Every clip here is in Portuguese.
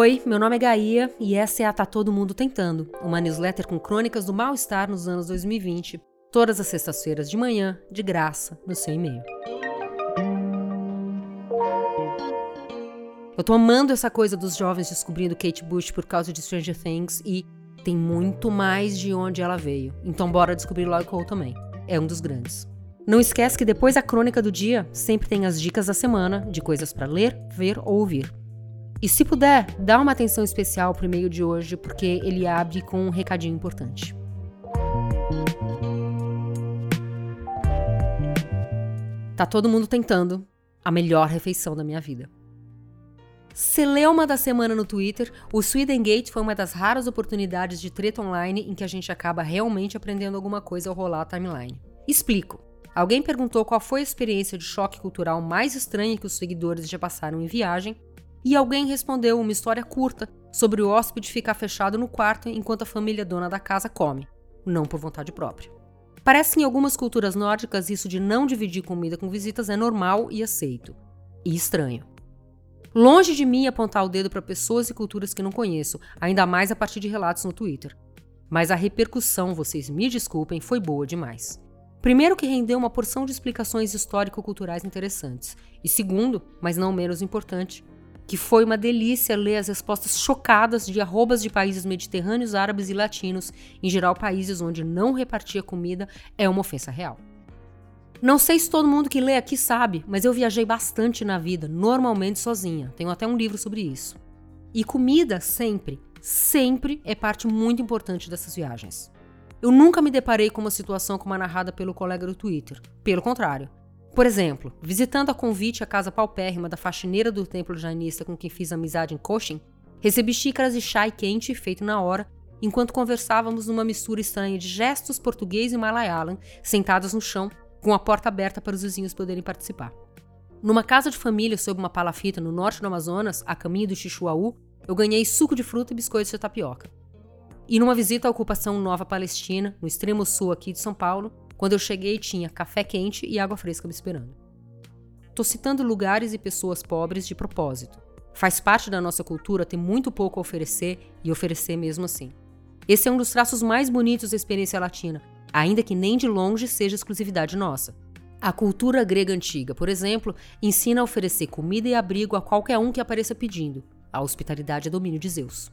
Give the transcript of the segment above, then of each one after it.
Oi, meu nome é Gaia e essa é a Tá Todo Mundo Tentando, uma newsletter com crônicas do mal-estar nos anos 2020, todas as sextas-feiras de manhã, de graça, no seu e-mail. Eu tô amando essa coisa dos jovens descobrindo Kate Bush por causa de Stranger Things e tem muito mais de onde ela veio. Então bora descobrir Lloyd Cole também. É um dos grandes. Não esquece que depois da crônica do dia, sempre tem as dicas da semana de coisas para ler, ver ou ouvir. E se puder, dá uma atenção especial pro e-mail de hoje, porque ele abre com um recadinho importante. Tá todo mundo tentando a melhor refeição da minha vida. Celeuma da semana no Twitter, o Sweden Gate foi uma das raras oportunidades de treta online em que a gente acaba realmente aprendendo alguma coisa ao rolar a timeline. Explico. Alguém perguntou qual foi a experiência de choque cultural mais estranha que os seguidores já passaram em viagem e alguém respondeu uma história curta sobre o hóspede ficar fechado no quarto enquanto a família dona da casa come, não por vontade própria. Parece que em algumas culturas nórdicas isso de não dividir comida com visitas é normal e aceito. E estranho. Longe de mim apontar o dedo para pessoas e culturas que não conheço, ainda mais a partir de relatos no Twitter. Mas a repercussão, vocês me desculpem, foi boa demais. Primeiro, que rendeu uma porção de explicações histórico-culturais interessantes. E segundo, mas não menos importante, que foi uma delícia ler as respostas chocadas de arrobas de países mediterrâneos, árabes e latinos, em geral países onde não repartia comida, é uma ofensa real. Não sei se todo mundo que lê aqui sabe, mas eu viajei bastante na vida, normalmente sozinha. Tenho até um livro sobre isso. E comida sempre, sempre é parte muito importante dessas viagens. Eu nunca me deparei com uma situação como a narrada pelo colega do Twitter. Pelo contrário, por exemplo, visitando a convite a casa paupérrima da faxineira do templo jainista com quem fiz amizade em Cochin, recebi xícaras de chá quente feito na hora, enquanto conversávamos numa mistura estranha de gestos português e malayalam, sentadas no chão, com a porta aberta para os vizinhos poderem participar. Numa casa de família sob uma palafita no norte do Amazonas, a caminho do Xixuaú, eu ganhei suco de fruta e biscoitos de tapioca. E numa visita à ocupação Nova Palestina, no extremo sul aqui de São Paulo, quando eu cheguei, tinha café quente e água fresca me esperando. Tô citando lugares e pessoas pobres de propósito. Faz parte da nossa cultura ter muito pouco a oferecer e oferecer mesmo assim. Esse é um dos traços mais bonitos da experiência latina, ainda que nem de longe seja exclusividade nossa. A cultura grega antiga, por exemplo, ensina a oferecer comida e abrigo a qualquer um que apareça pedindo. A hospitalidade é domínio de Zeus.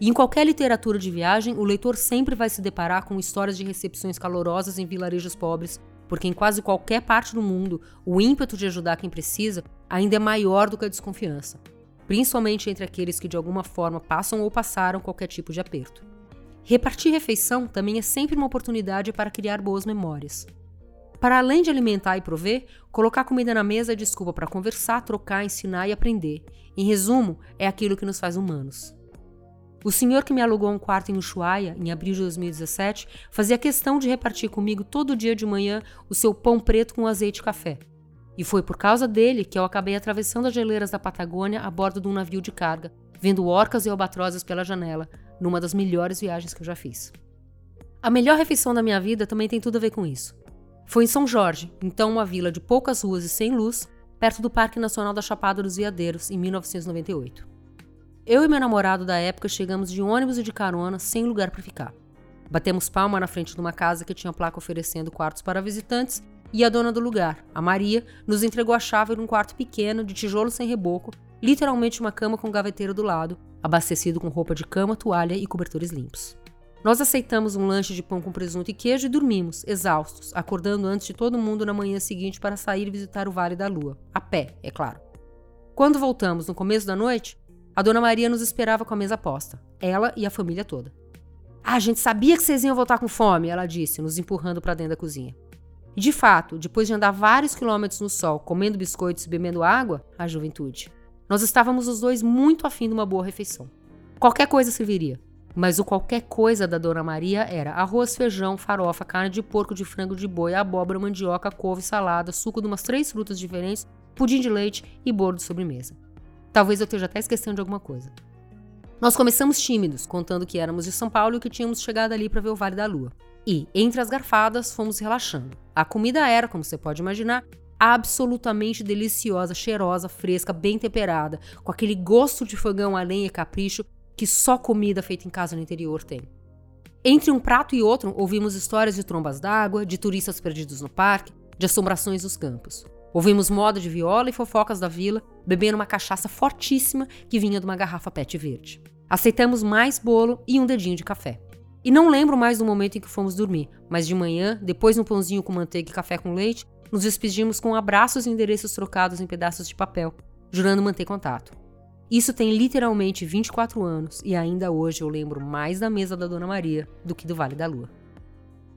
E em qualquer literatura de viagem, o leitor sempre vai se deparar com histórias de recepções calorosas em vilarejos pobres, porque em quase qualquer parte do mundo, o ímpeto de ajudar quem precisa ainda é maior do que a desconfiança, principalmente entre aqueles que de alguma forma passam ou passaram qualquer tipo de aperto. Repartir refeição também é sempre uma oportunidade para criar boas memórias. Para além de alimentar e prover, colocar comida na mesa é desculpa para conversar, trocar, ensinar e aprender. Em resumo, é aquilo que nos faz humanos. O senhor que me alugou um quarto em Ushuaia, em abril de 2017, fazia questão de repartir comigo todo dia de manhã o seu pão preto com azeite e café. E foi por causa dele que eu acabei atravessando as geleiras da Patagônia a bordo de um navio de carga, vendo orcas e albatrozes pela janela, numa das melhores viagens que eu já fiz. A melhor refeição da minha vida também tem tudo a ver com isso. Foi em São Jorge, então uma vila de poucas ruas e sem luz, perto do Parque Nacional da Chapada dos Veadeiros, em 1998. Eu e meu namorado da época chegamos de ônibus e de carona, sem lugar para ficar. Batemos palma na frente de uma casa que tinha placa oferecendo quartos para visitantes e a dona do lugar, a Maria, nos entregou a chave de um quarto pequeno, de tijolo sem reboco, literalmente uma cama com gaveteiro do lado, abastecido com roupa de cama, toalha e cobertores limpos. Nós aceitamos um lanche de pão com presunto e queijo e dormimos, exaustos, acordando antes de todo mundo na manhã seguinte para sair visitar o Vale da Lua. A pé, é claro. Quando voltamos no começo da noite, a dona Maria nos esperava com a mesa posta, ela e a família toda. Ah, a gente sabia que vocês iam voltar com fome, ela disse, nos empurrando para dentro da cozinha. E de fato, depois de andar vários quilômetros no sol, comendo biscoitos e bebendo água, a juventude, nós estávamos os dois muito afim de uma boa refeição. Qualquer coisa serviria, mas o qualquer coisa da Dona Maria era arroz, feijão, farofa, carne de porco, de frango, de boi, abóbora, mandioca, couve, salada, suco de umas três frutas diferentes, pudim de leite e bolo de sobremesa. Talvez eu esteja até esquecendo de alguma coisa. Nós começamos tímidos, contando que éramos de São Paulo e que tínhamos chegado ali para ver o Vale da Lua. E, entre as garfadas, fomos relaxando. A comida era, como você pode imaginar, absolutamente deliciosa, cheirosa, fresca, bem temperada, com aquele gosto de fogão a lenha e capricho que só comida feita em casa no interior tem. Entre um prato e outro, ouvimos histórias de trombas d'água, de turistas perdidos no parque, de assombrações dos campos. Ouvimos moda de viola e fofocas da vila, bebendo uma cachaça fortíssima que vinha de uma garrafa pet verde. Aceitamos mais bolo e um dedinho de café. E não lembro mais do momento em que fomos dormir, mas de manhã, depois de um pãozinho com manteiga e café com leite, nos despedimos com abraços e endereços trocados em pedaços de papel, jurando manter contato. Isso tem literalmente 24 anos e ainda hoje eu lembro mais da mesa da Dona Maria do que do Vale da Lua.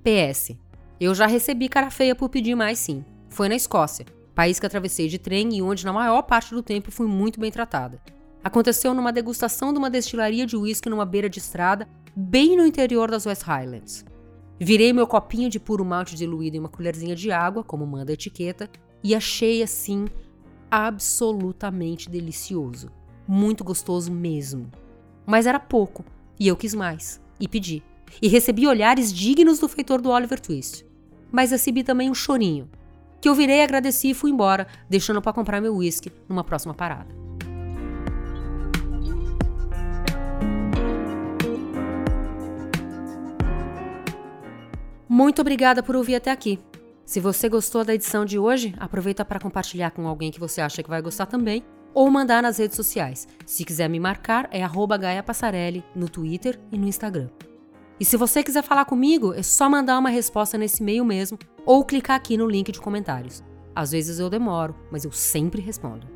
PS. Eu já recebi cara feia por pedir mais sim. Foi na Escócia, país que atravessei de trem e onde na maior parte do tempo fui muito bem tratada. Aconteceu numa degustação de uma destilaria de uísque numa beira de estrada, bem no interior das West Highlands. Virei meu copinho de puro malte diluído em uma colherzinha de água, como manda a etiqueta, e achei assim absolutamente delicioso. Muito gostoso mesmo. Mas era pouco, e eu quis mais, e pedi. E recebi olhares dignos do feitor do Oliver Twist. Mas recebi também um chorinho, que eu virei, agradeci e fui embora, deixando para comprar meu whisky numa próxima parada. Muito obrigada por ouvir até aqui. Se você gostou da edição de hoje, aproveita para compartilhar com alguém que você acha que vai gostar também ou mandar nas redes sociais. Se quiser me marcar, é Gaia Passarelli no Twitter e no Instagram. E se você quiser falar comigo, é só mandar uma resposta nesse e-mail mesmo ou clicar aqui no link de comentários. Às vezes eu demoro, mas eu sempre respondo.